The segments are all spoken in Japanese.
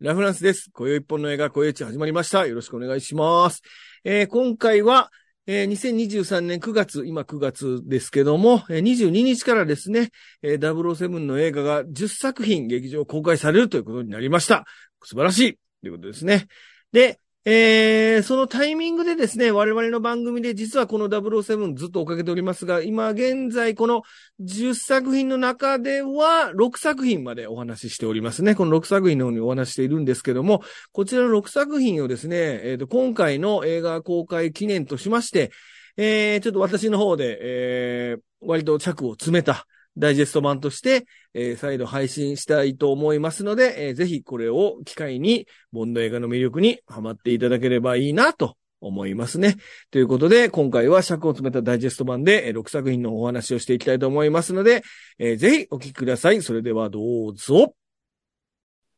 ラフランスです。今宵一本の映画、今宵一始まりました。よろしくお願いします。えー今回は、えー2023年9月、今9月ですけども、えー22日からですね、えー007の映画が10作品劇場公開されるということになりました。素晴らしいということですね。で、えーそのタイミングでですね、我々の番組で実はこの007ずっと追っかけておりますが、今現在この10作品の中では6作品までお話ししておりますね。この6作品の方にお話しているんですけども、こちらの6作品をですね、えーと今回の映画公開記念としまして、えーちょっと私の方で、えー割と着を詰めたダイジェスト版として、えー再度配信したいと思いますので、えーぜひこれを機会に、ボンド映画の魅力にハマっていただければいいなと思いますね。ということで、今回は尺を詰めたダイジェスト版で、えー6作品のお話をしていきたいと思いますので、えーぜひお聞きください。それではどうぞ。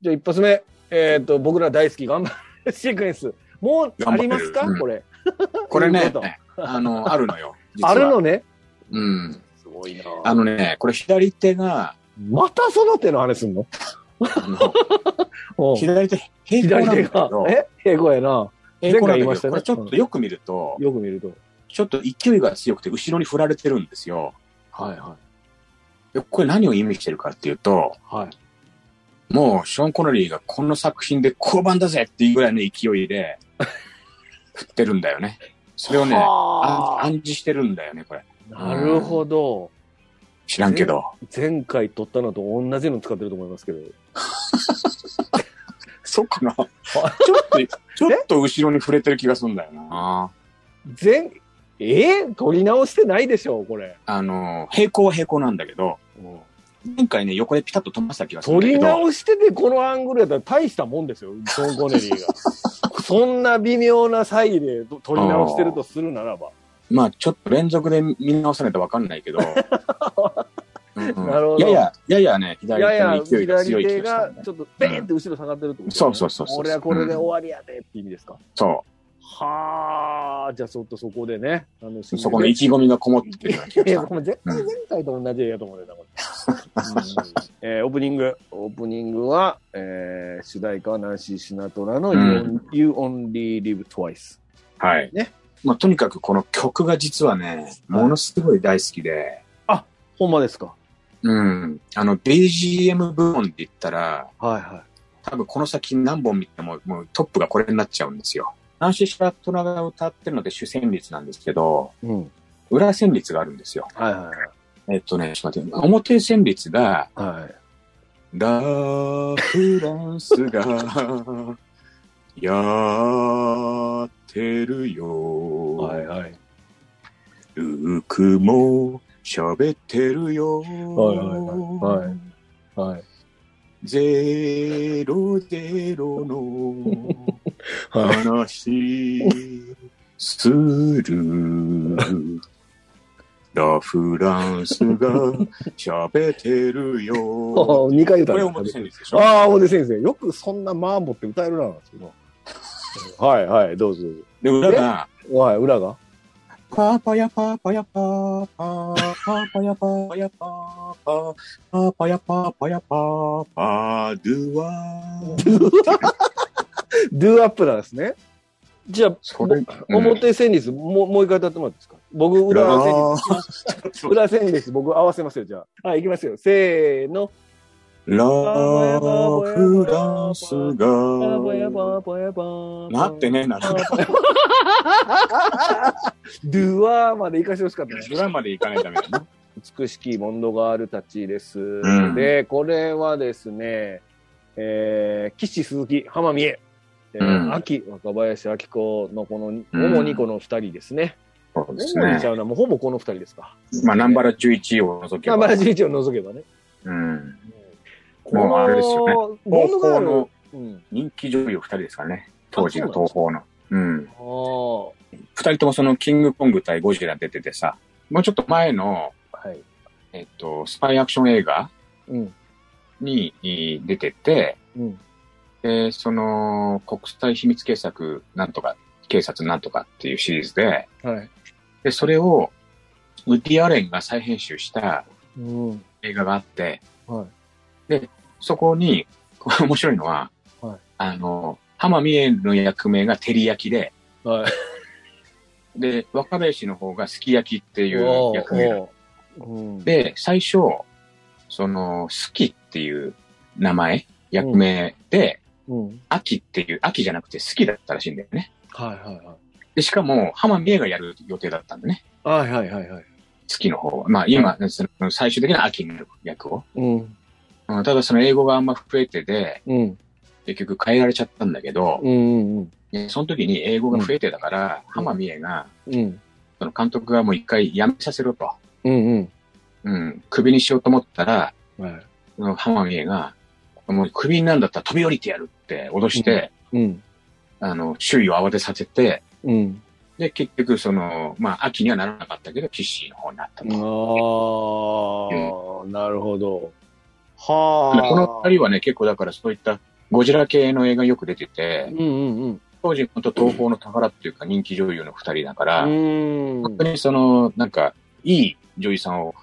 じゃあ一発目。えっ、と、僕ら大好き頑張るシークエンス。もうありますか、これ。これね あの、あるのよ。あるのね？うん。すごいなあのね、これ左手が、またその手の話すんの？左手平行なんだけど、。え？平行やな。前回言いましたねこれちょっとよく見ると、よく見ると。ちょっと勢いが強くて後ろに振られてるんですよ。はいはでこれ何を意味してるかっていうと、い。はい。もうショーン・コノリーがこの作品で交番だぜっていうぐらいの勢いで 振ってるんだよね。それをね、はあ暗示してるんだよね、これ。なるほど。知らんけど。前回撮ったのと同じの使ってると思いますけど。そっかな。ちょっと、ちょっと後ろに触れてる気がするんだよな。前、え？ー、撮り直してないでしょこれ。あの、平行は平行なんだけど、前回ね、横でピタッと止ませた気がするん撮りだけど、直しててこのアングルやったら大したもんですよ、ショーン・コネリーが。そんな微妙な差異で撮り直してるとするならば。まあちょっと連続で見直さないとわかんないけど、うんうんなるほどやや、ややね、左手の勢いが強い気がしたんだよがちょっとベーンって後ろ下がってるってことですねそうそうそうそう俺はこれで終わりやでって意味ですか？そはあ、じゃあちょっとそこでね、あの、う。そこの意気込みがこもってるような気がいや、した。これ絶対前回と同じやと思うよな、これ。うんえーオープニング。オープニングは、えー主題歌はナンシー・シナトラのう You, Only Live Twice。はい。ねまあとにかくこの曲が実はね、ものすごい大好きで、ほんまですかうん。あの、BGM 部門で言ったら、はいは多分この先何本見ても、もうトップがこれになっちゃうんですよ。ナンシー・シラトラが歌ってるので主旋律なんですけど、い。うん。裏旋律があるんですよ。はいはいえっとね、ちょっと待って、表旋律が、はい。はい。ラ・フランスがやってるよ。はいはい。ルークも喋ってるよ。はいはいはいはい。はい。ゼロゼロの はい。話する。ラ・フランスが喋ってるよ。2回歌うこれ表旋律でしょああ、大出先生。よくそんなマーボって歌えるな、そのはいはい、どうぞ。で、裏が、はい、裏が？パーパヤパーパヤパーパーパーパヤパーパヤパーパーパーパヤパーパヤパーパードゥワー。ドゥアップなんですね。じゃあ、表旋律、もう、もう一回歌ってもらっていいですか僕、裏旋律。裏旋律、僕合わせますよ、じゃあ。はい、いきますよ。せーの。ラフランスが、なってね、なるドゥアーまで行かしてほしかったね。ドラマで行かないとダメだな。美しきモンドガールたちです。んで、これはですね、えー、岸鈴木、浜美恵、えーうん秋、若林明子のこの、主にこの二人ですね。そうですね。主にちゃうな、もうほぼこの二人ですか。まあ、ナンバラ11を除けば。ナンバラ11を除けばね。うん。このもうあれですよね。東宝の、うん。人気女優2人ですからね。当時の東宝の。うん。二人ともそのキングコング対ゴジラ出ててさ、もうちょっと前の、はい。えっと、スパイアクション映画うん。にえー出てて、うん。で、その、国際秘密警察なんとか、警察なんとかっていうシリーズで、はい。で、それを、ウッディ・アレンが再編集したうん。映画があって、はい。そこに、面白いのは、はいあの、浜美恵の役名が照り焼きで、はい。で、若林の方がすき焼きっていう役名なのおーうん。で、最初、その、好きっていう名前、役名で、うん。秋っていう、秋じゃなくて好きだったらしいんだよね。はいはいはい。で、しかも、浜美恵がやる予定だったんだね。はいはいはいはい。好きの方は。まあ、今、その最終的な秋の役を。うん。うんただ、その英語があんま増えてで、うん。結局変えられちゃったんだけど、うんうんでその時に英語が増えてだから、浜美恵が、うん。うん。その監督がもう一回辞めさせろと。うんうん。うん。首にしようと思ったら、はい。その浜美恵が、もう首になんだったら飛び降りてやるって脅して、うん。あの、周囲を慌てさせて、うん。で、結局、その、まあ、秋にはならなかったけど、キッシーの方になったと。ああ、なるほど。はあ。この二人はね、結構だからそういったゴジラ系の映画よく出ててう、んうんうん。当時本当東宝の宝っていうか人気女優の二人だから、うん本当にその、なんか、いい女優さんを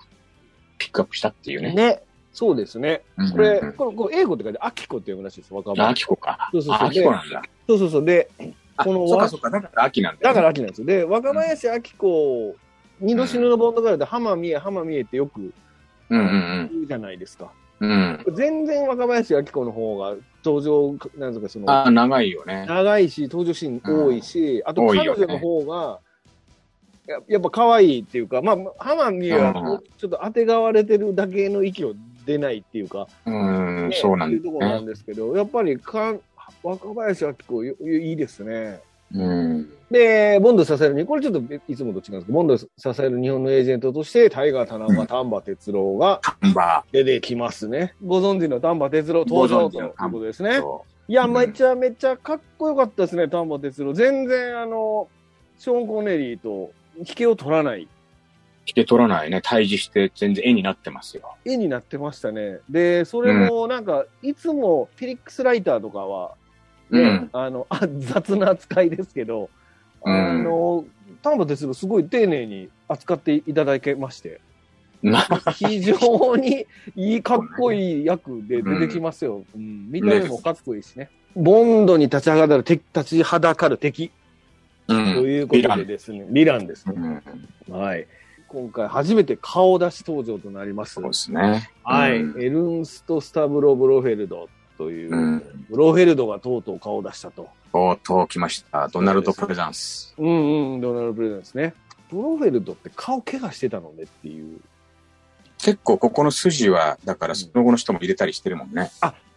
ピックアップしたっていうね。ね。そうですね。うんこれ、うんこれ、これ英語って書いて、アキコって読むらしいです、若あ、者。秋子か。そうそうそうあ、秋子なんだ。そうそうそう。で、あ、このそっかそっか、だから秋なんだよね、だから秋なんですよ。で、若林明子、二度死ぬのボンドガールで浜美恵、浜美恵ってよくうんうん言うじゃないですか。うん。うん。全然若林明子の方が登場、なんですか、その、あ、長いよね。長いし、登場シーン多いし、あと多いよね彼女の方が、ややっぱ可愛いっていうか、まあ、浜美恵はうんちょっと当てがわれてるだけの息を出ないっていうか、うん、ねそうなんっていうところなん。ですけど、やっぱりか若林明子よいいですね。うん。で、ボンド支えるに、これちょっといつもと違うんですけど、ボンド支える日本のエージェントとして、タイガー田中、丹波哲郎が出てきますね。ご存知の丹波哲郎登場ということですね。と、いや、うんめちゃめちゃかっこよかったですね、丹波哲郎。全然、あの、ショーン・コネリーと引けを取らない引け取らないね。対峙して全然絵になってますよ。絵になってましたね。で、それもなんか、いつもフィリックスライターとかは、ねうんあのあ、雑な扱いですけど、うんあの、丹波哲郎すごい丁寧に扱っていただけまして、な非常にいい、かっこいい役で出てきますよ。うん、見た目もかっこいいしね。ボンドに立ちはだかる敵、立ちはだかる敵うとん。いうことでですね、ヴィランですね。うんはい。今回初めて顔出し登場となります。そうですね。はい。うんエルンスト・スタブロ・ブロフェルドという、うん。ブロフェルドがとうとう顔を出したと。とうとう来ました。ドナルド・プレザンス。うんうん、ドナルド・プレゼンですね。ブロフェルドって顔怪我してたのねっていう。結構ここの筋は、だからその後の人も入れたりしてるもんね。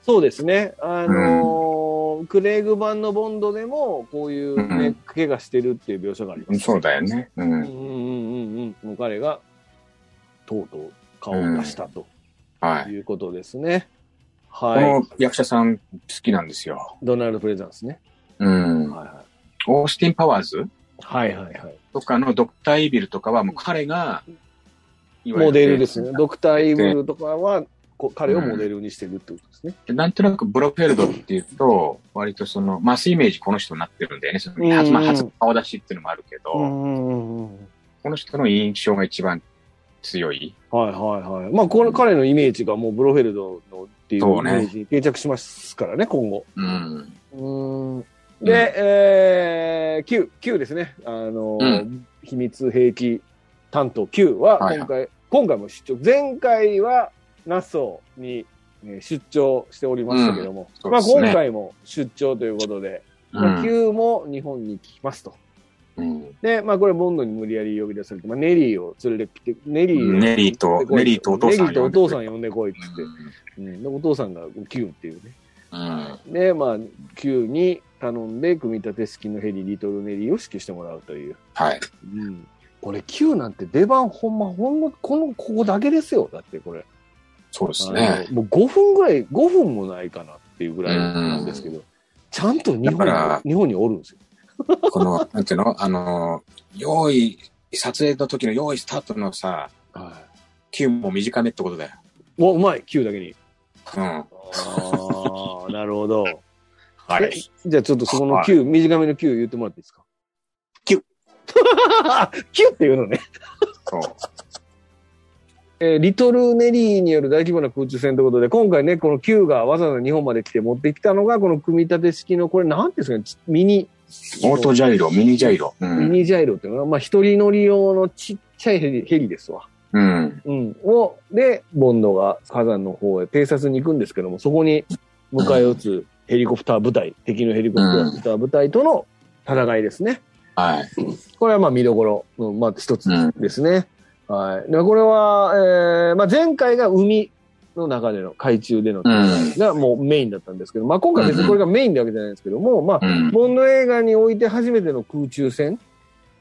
そうですね。あのークレイグ版のボンドでも、こういうね、うん怪我してるっていう描写があります、そうだよね。うん。うんうんうんうんうん。もう彼が、とうとう顔を出したとはい。いうことですね。こはい。の役者さん好きなんですよ。ドナルド・プレゼンスね。うん。はいはい。オースティン・パワーズ？はいはいはい。とかのドクター・イビルとかはもう彼が、モデルですね。ドクター・イブルとかは、こ彼をモデルにしてるってことですね。でなんとなくブロフェルドっていうと、割とその、マスイメージこの人になってるんだよね。そのうん初まあ初顔出しっていうのもあるけど、うんうんうん。この人の印象が一番強い？はいはいはい。まあ、この彼のイメージがもうブロフェルドのっていうイメージに定着しますからね、今後。うん。うん。で、えー、Q、Q ですね。あの、うん秘密兵器担当 Q ははい今回、今回も出張。前回はナッソーにえー出張しておりましたけども、まあうんそうですね今回も出張ということで、うまあ、ん。Q も日本に来ますと。うんで、まあこれボンドに無理やり呼び出されて、まあネリーを連れてきて、ネリーをネリーと、ネリーとお父さんネリーとお父さん呼呼んでこいっつって。うん、でお父さんが Q っていうね。うん。で、まあ、Q に頼んで、組み立て式のヘリ、リトルネリーを指揮してもらうという。はい。うん。これ Q なんて出番ほんま、ほんま、この、ここだけですよ。だってこれ。そうですあね。のもう5分ぐらい、5分もないかなっていうぐらいなんですけど、ちゃんと日本日本におるんですよ。この、なんていうの？あの、用意、撮影の時の用意スタートのさ、はキューも短めってことだよ。い。もううまい、Q だけに。うん。ああ、なるほど。はい。えじゃあちょっとそこのはい Q、短めの Q 言ってもらっていいですか？Q。Q って言うのね。そう。えーリトルネリーによる大規模な空中戦ということで、今回ね、この Q がわざわざ日本まで来て持ってきたのが、この組み立て式の、これなんですかね、ちミニ、オートジャイロ、ミニジャイロ。うミん。ニジャイロっていうのは、まあ一人乗り用のちっちゃいヘリヘリですわ。うん。うん。を、で、ボンドが火山の方へ偵察に行くんですけども、そこに迎え撃つヘリコプター部隊、敵のヘリコプター部隊との戦いですね。はい。これはまあ見どころの、まあ一つですね。はい。でこれは、えー、まあ前回が海の中での海中でのがもうメインだったんですけど、まあ今回別にこれがメインってわけじゃないんですけども、まあ、うん。ボンド映画において初めての空中戦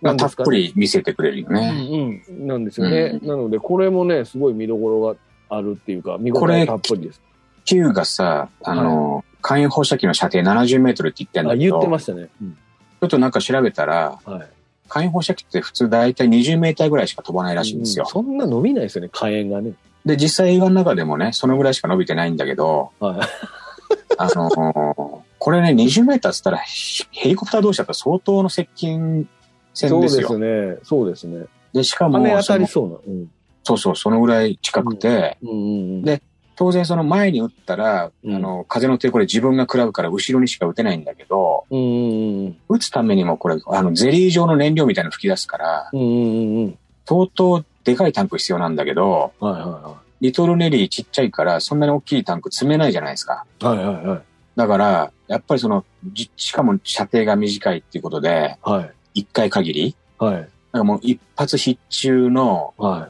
なんですかね。ぷり見せてくれるよね。うんうん。なんですよね。うなので、これもね、すごい見どころがあるっていうか、見応えたっぷりです。Q がさ、あの、火炎放射器の射程70メートルって言ってんだあ、けど、言ってちましたね。うん。ょっとなんか調べたら、はい。火炎放射器って普通大体20メーターぐらいしか飛ばないらしいんですようん。そんな伸びないですよね、火炎がね。で、実際映画の中でもね、そのぐらいしか伸びてないんだけど、はい。あのーこれね、20メーターっつったら、ヘヘリコプター同士だったら相当の接近戦そうですですよ。ね。そうですね。で、しかも羽当たりそうな。うん。そうそう、そのぐらい近くて、うんうんうん。で当然その前に撃ったら、うんあの、風の抵抗で自分が食らうから後ろにしか撃てないんだけど、うんうんうん。撃つためにもこれ、あの、ゼリー状の燃料みたいなの吹き出すから、うんうんうんうん。相当でかいタンク必要なんだけど、はいはリトルネリーちっちゃいから、そんなに大きいタンク積めないじゃないですか。いはい。はいはいはい。だから、やっぱりその、じしかも射程が短いっていうことで、はい。一回限り、はい。だからもう一発必中のは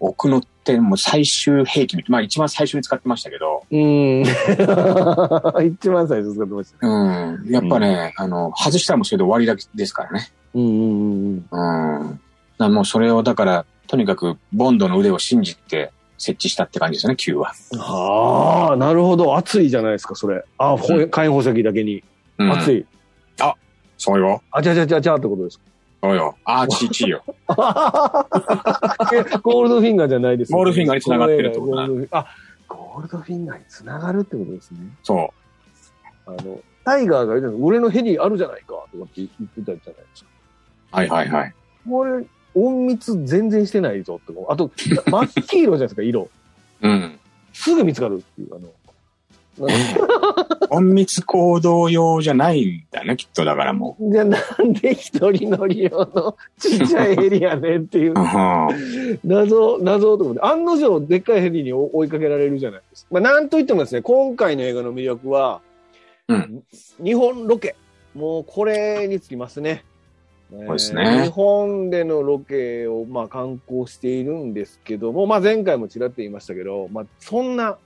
奥の手、もう最終兵器みまあ一番最初に使ってましたけど、い。うん。一番最初使ってましたね。うん、やっぱね、あの、外したらもうそれで終わりだけですからね。うんうんうんうん。うん。だからもうそれをだから、とにかくボンドの腕を信じて設置したって感じですよね、Q は。ああ、なるほど。熱いじゃないですか、それ。あ、ほう火炎放射器だけに。うん、熱い。そうよ。あちゃちゃちゃちゃってことですか。そうよ。アーチ1よ。えゴールドフィンガーじゃないですよねゴールドフィンガーに繋がってるってことだあ、ゴールドフィンガーに繋がるってことですね。そあの、タイガーが言俺のヘリあるじゃないかとかって言ってたじゃないですか。う。はいはいはい。これ、隠密全然してないぞって。あと、真っ黄色じゃないですか、色。うん。すぐ見つかるっていう、あの。隠密行動用じゃないんだね、きっとだからもじゃあなんで一人乗り用のちっちゃいヘリやねんっていう。謎、謎と思って、案の定でっかいヘリに追いかけられるじゃないですか。まあなんといってもですね、今回の映画の魅力は、うん日本ロケ。もうこれにつきますね。そうですね日本でのロケをまあ観光しているんですけども、まあ前回もちらっと言いましたけど、まあそんな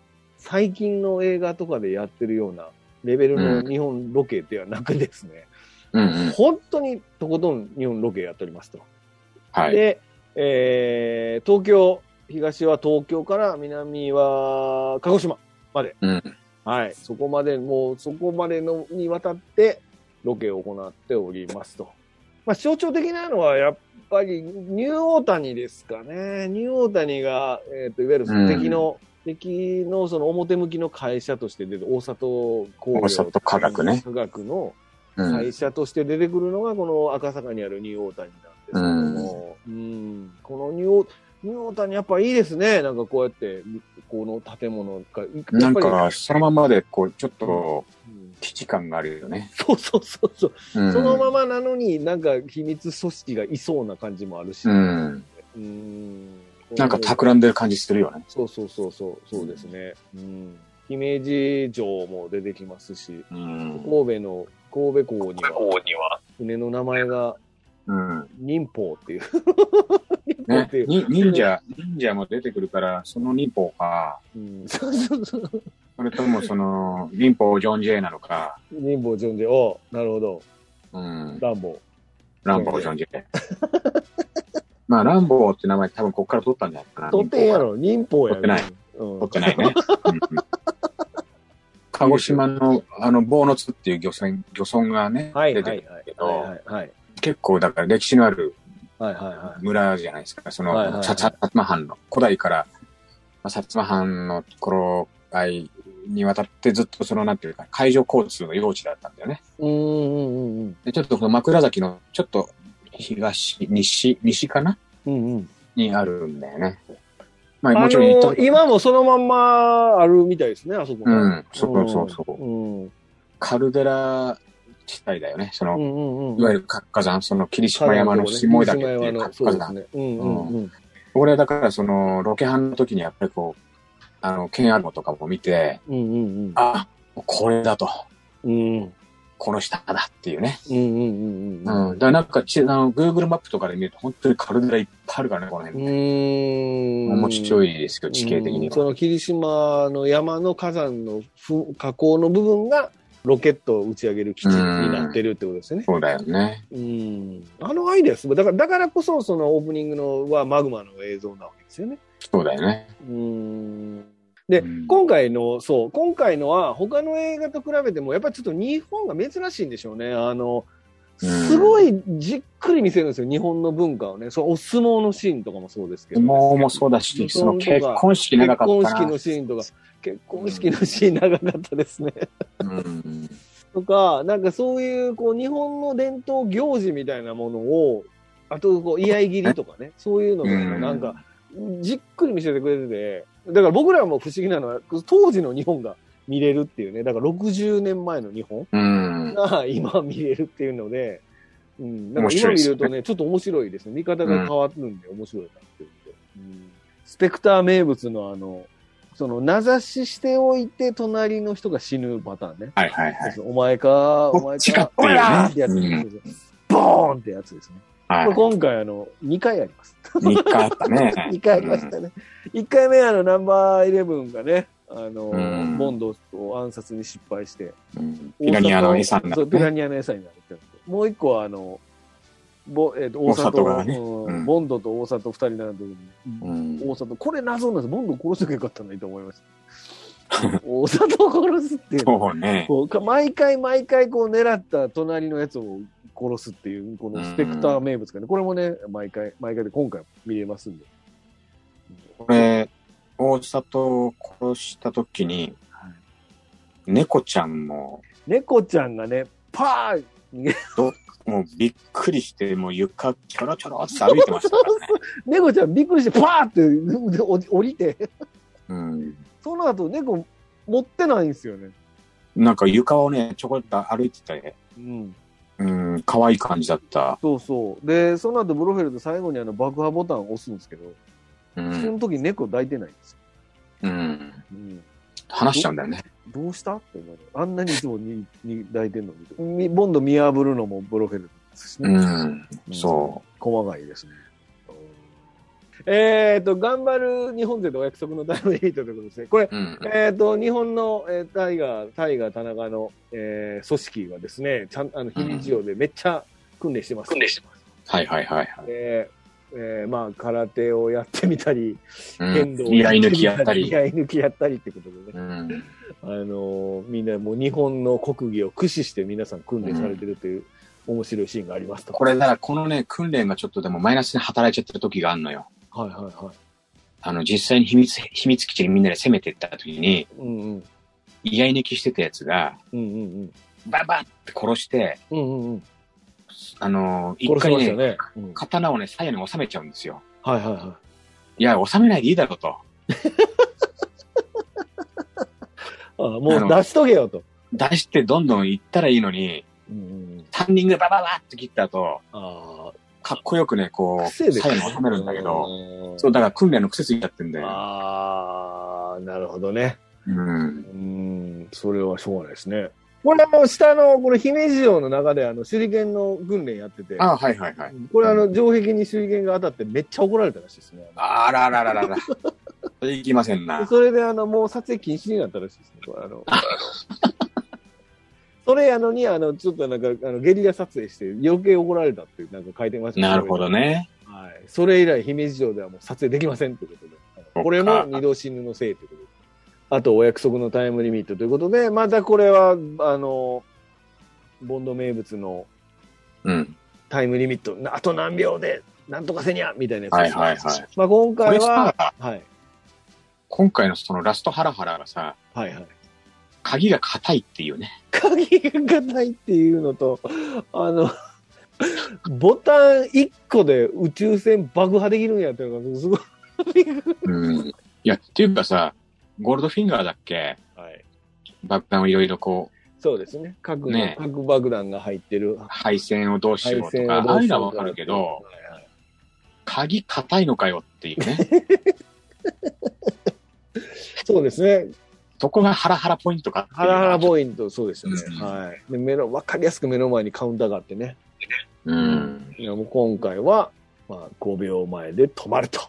最近の映画とかでやってるようなレベルの日本ロケではなくですね、うんうん。本当にとことん日本ロケやっておりますと。はい。で、えー東京、東は東京から南は鹿児島まで。うん。はい。そこまで、もうそこまでのにわたってロケを行っておりますと。まあ象徴的なのはやっぱりニューオータニですかね。ニューオータニが、えっ、と、いわゆるその敵の、敵のその表向きの会社として出て、大里工業。大里化学ね化学のうん。会社として出てくるのが、この赤坂にあるニューオータニなんですけども、うんこのニューオーニューオータニやっぱいいですね。なんかこうやって、この建物が。なんか、そのままで、こう、ちょっと、基地感があるよね。そうそうそうそう、うん。そのままなのになんか秘密組織がいそうな感じもあるし。うん。うんなんか企んでる感じするよね。そうそうそうそう、そうですね。うん。姫路城も出てきますし、うん。神戸の、神戸港には、船の名前がうん。忍法っていう。忍法ねっていう。に忍者、忍者も出てくるから、その忍法か、うん、そうそうそう。それともその、忍法ジョン・ジェイなのか、忍法ジョンジェ、おなるほど。うん。ランボランボー・ジョン・ジェイ。まあ、ランボーって名前多分こっから取ったんじゃないかな。ー。取ってんやろ、忍法や取ってない。うん取ってないね。うん鹿児島の、あの、ボーノツっていう漁船、漁村がね、はい出てくる。けど、はいはい結構だから歴史のある村じゃないですか。その、はいはいはいさ薩摩藩の、古代から、まあ、薩摩藩の頃愛にわたってずっとその、なんていうか、海上交通の用地だったんだよね。い。うんうんうんうん。で、ちょっとこの枕崎の、ちょっと東、西、西かな？うんうん。にあるんだよね。まああもちろん行ったの、今もそのまんまあるみたいですね、あそこね。うん、そうそうそう。うん。うんカルデラ地帯だよね。その、うんうんうん。いわゆる活火山、その霧島山の下井岳っていう活火山。そうんうんうん。俺だからその、ロケハンの時にやっぱりこう、あの、ケンアルモとかも見て、うんうんあ、これだと、うん。うんこの下だっていうね。うんうんうんうん。だからなんかち、あの、Google マップとかで見ると本当にカルデラいっぱいあるからね、このう辺。ん。面白いいですよ、地形的には。その霧島の山の火山のふ火口の部分がロケットを打ち上げる基地になってるってことですよね。そうだよね。うん。あのアイデアすごい。だから、だからこそそのオープニングのはマグマの映像なわけですよね。そうだよね。うん。で、うん今回の、そう、今回のは他の映画と比べても、やっぱりちょっと日本が珍しいんでしょうね。あの、すごいじっくり見せるんですよ、日本の文化をね。そう、お相撲のシーンとかもそうですけど、もうもそうだし、その結婚式長かったな。結婚式のシーンとか、結婚式のシーン長かったですね。うん。とか、なんかそういう、こう、日本の伝統行事みたいなものを、あと、こう、居合切りとかね、そういうのとかもなんか、じっくり見せてくれてて、だから僕らも不思議なのは、当時の日本が見れるっていうね、だから60年前の日本うん。が今見れるっていうので、うん、なんか今見るとね、ちょっと面白いですね。見方が変わるんで面白いなっていううん。スペクター名物のあの、その、名指ししておいて、隣の人が死ぬパターンね。はいはいはい。お前か、お前か。お前らってやつ、うん。ボーンってやつですね。はい今回あの、2回あります。3日あったね。2回ありましたね。1回目あの、ナンバーイレブンがね、あの、うんボンドを暗殺に失敗して、うんピラニアの餌になそう、ってね。ピラニアの餌になるってもう一個はあの、ぼえっ、と、大大里里がねうんうんボンドと大里二人になる時に、うん大里、これ謎なんです。ボンド殺してくれよかったのにと思いました。大里を殺すっていうね。こうか毎回毎回こう狙った隣のやつを殺すっていう、このスペクター名物がね、これもね、毎回、毎回で今回も見れますんで。これ、大里を殺した時に、猫ちゃんも、猫ちゃんがね、パー逃げもうびっくりして、もう床ちょろちょろって歩いてましたからね。猫ちゃんびっくりして、パーってで降り降りて、うん。その後猫持ってないんですよね。なんか床をね、ちょこっと歩いてて、うん。うん、可愛い感じだった。そうそう。で、その後ブロフェルト最後にあの爆破ボタンを押すんですけど、うそん。の時猫抱いてないんですよ。うん。うん。話しちゃうんだよね。どうした？って思うあんなにいつもにに抱いてんのに。みボンド見破るのもブロフェルトですしね。うん。そ細かいですね。えっ、と、頑張る日本勢とお約束のタイムリミットということですね。これ、う。うん。えっ、と、日本の、えータイガー、タイガー田中の、えー組織がですね、ちゃん、あの、非日常でめっちゃ訓練してます。訓練してます。はいはいはいはい。で、えーまあ、空手をやってみたり、うん。剣道を居合抜きやったり抜きやったりってことでね、うん。あのーみんなもう日本の国技を駆使して皆さん訓練されてるという面白いシーンがありますと。これ、だからこのね、訓練がちょっとでもマイナスに働いちゃってる時があるのよ。はいはいはい。あの、実際に秘密、秘密基地にみんなで攻めてった時に、うんうん。居合抜きしてたやつが、うんうんババって殺して、うん。うんうんうん。あのー、一回ね、ね。うん刀をね、左右に収めちゃうんですよ。はいはいはいや、収めないでいいだろうと。い。あもう出しとけよと。出してどんどん行ったらいいのに、うんうん。タンニングでバババって切った後、ああ、かっこよくね、こう、癖です左右に収めるんだけど、うんそう、だから訓練の癖ついちゃってんだよ。ああ、なるほどね。うん。うん、それはしょうがないですね。これあの、下の、この姫路城の中であの、手裏剣の訓練やってて、あはいはいはい。これあの、城壁に手裏剣が当たってめっちゃ怒られたらしいですね。あららららら。それいきませんな。それであの、もう撮影禁止になったらしいですね。これあの、それやのに、あの、ちょっとなんか、あの、ゲリラ撮影して余計怒られたってなんか書いてましたねなるほど。ね。はい。それ以来、姫路城ではもう撮影できませんということで。これも二度死ぬのせいということで。あと、お約束のタイムリミットということで、またこれは、あの、ボンド名物のうん。タイムリミット、あと何秒で、なんとかせにゃみたいなやつはいはいはい。まあ今回は、さ、はい。今回のそのラストハラハラがさ、はいはい。鍵が硬いっていうね。鍵が硬いっていうのと、あの、ボタン1個で宇宙船爆破できるんやっていうのが、すごい、うん。いや、っていうかさ、ゴールドフィンガーだっけ？はい。爆弾をいろいろこう、そうですね。核の、ね核爆弾が入ってる。配線をどうしようとか、ああいうのはわかるけど、はいはい鍵硬いのかよっていうね。そうですね。そこがハラハラポイントかハラハラボイント、そうですよね。うんはい。で、目の、わかりやすく目の前にカウンターがあってね。うん。いや、もう今回は、まあ、5秒前で止まると。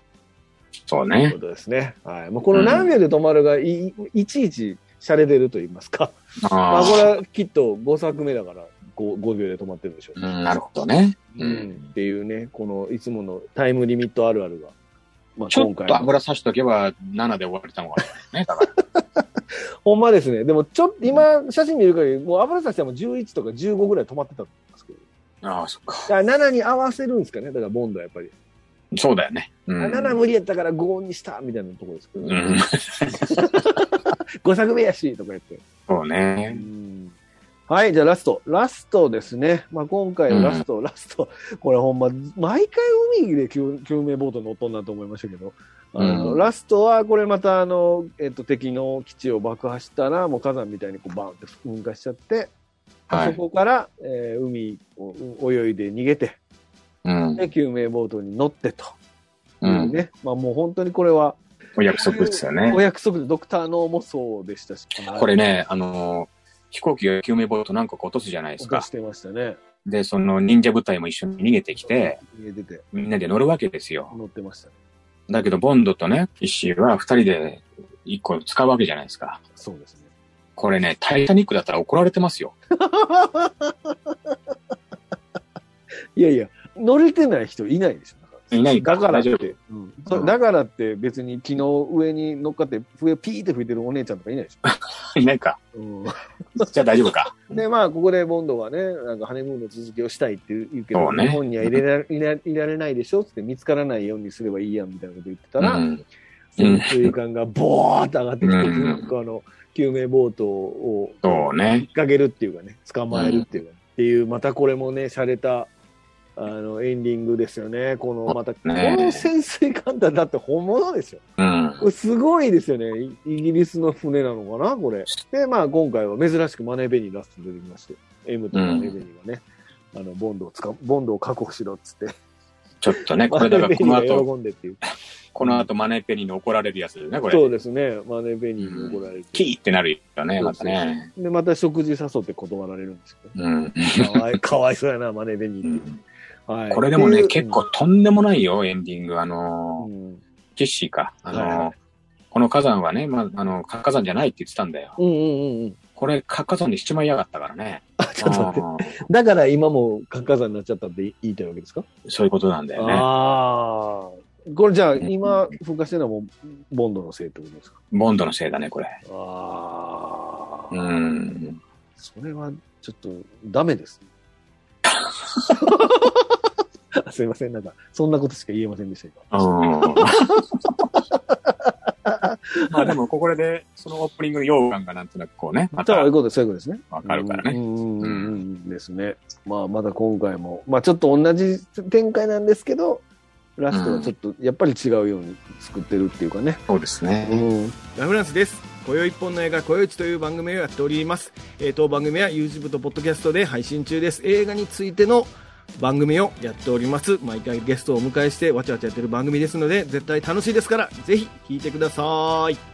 そうねというこ。とですね。はい。もうこの何秒で止まるがい、いちいち洒落てると言いますか。まああ、これあ。はきっと5作目だから5、5秒で止まってるでしょうね。うん、なるほどね。ううんん。っていうね、このいつものタイムリミットあるあるが。まあ、ちょっ今回もと油さしとけば7で終われたのかね。だから。ほんまですね。でも、ちょっと、今、写真見る限り、もう油差しても11とか15ぐらい止まってたと思いますけど。ああ、そっか。だから7に合わせるんですかね。だから、ボンドはやっぱり。そうだよね。うあん。7無理やったから5にしたみたいなところですけど、ねうん。5作目やしとか言って。そうね。はい、じゃあラスト。ラストですね。まあ、今回のラスト、ラスト。これほんま、毎回海で救救命ボート乗っとんなと思いましたけど、あのうんラストはこれまたあの、えっと、敵の基地を爆破したら、もう火山みたいにこうバーンって噴火しちゃって、はいそこから、えー海を泳いで逃げて、うん。で救命ボートに乗ってと。う。んね。まあもう本当にこれは、お約束ですよねお。約束で、ドクターノーもそうでしたし。これね、あのー、飛行機が救命ボート何個か落とすじゃないですか落とし。てましたね。で、その忍者部隊も一緒に逃げてきて、逃げてて、みんなで乗るわけですよ。乗ってましたね。だけど、ボンドとね、石井は二人で一個使うわけじゃないですか。そうですね。これね、タイタニックだったら怒られてますよ。いやいや、乗れてない人いないでしょ。いないかだからって、うんだからって別に昨日上に乗っかって笛ピーって吹いてるお姉ちゃんとかいないでし いないか。ょ。うんじゃあ大丈夫か。で、まあ、ここでボンドがね、なんかハネムーンの続きをしたいって言うけど、ね。日本には入れらいられないでしょ？って見つからないようにすればいいやんみたいなこと言ってたら、うん。潜水艦がボーって上がってきて、うん。あの、救命ボートを、そうね。引っ掛けるっていうかね、捕まえるっていうか、っていう、またこれもね、洒落た、あの、エンディングですよね。この、また、ねこの潜水艦だだって本物ですよ。うん。これすごいですよね。イイギリスの船なのかなこれ。で、まあ今回は珍しくマネーベニーラスト出てきまして、M とマネーベニーがね、あの、ボンドを使う、ボンドを確保しろっつって、ちょっとね、これだからこの後、喜んでっていう。この後マネーペニーに怒られるやつですね、これ。そうですね。マネーベニーに怒られて。キーってなるよね、またね。で、また食事誘って断られるんですようん。ね。かわいかわいそうやな、マネーベニーって。はい。これでもね、結構、とんでもないよ、エンディング。あのー、うん。キッシーか。あのーこの火山はね、まあ、あの、火山じゃないって言ってたんだよ。うんうんうんうん。これ、火山にしちまいやがったからね。あ、ちょっと待って。うんだから今も活火山になっちゃったって言いたいわけですか？そういうことなんだよね。ああ。これじゃあん今噴火してるのはもうボンドのせいってことですか？ボンドのせいだね、これ。ああ。うん。それはちょっとダメです。すいません、なんか、そんなことしか言えませんでした今うん。まあでも、ここで、そのオープニングの溶岩がなんとなくこうね、またそういうことです、そういうことですね。わかるからね。うんうんうんうんですね。まあ、まだ今回も、まあちょっと同じ展開なんですけど、ラストはちょっとやっぱり違うように作ってるっていうかね。そうですね。うん。ラフランスです。今宵一本の映画、今宵一という番組をやっております。えー当番組は YouTube と Podcast で配信中です。映画についての番組をやっております。毎回ゲストをお迎えしてわちゃわちゃやってる番組ですので、絶対楽しいですから、ぜひ聴いてください。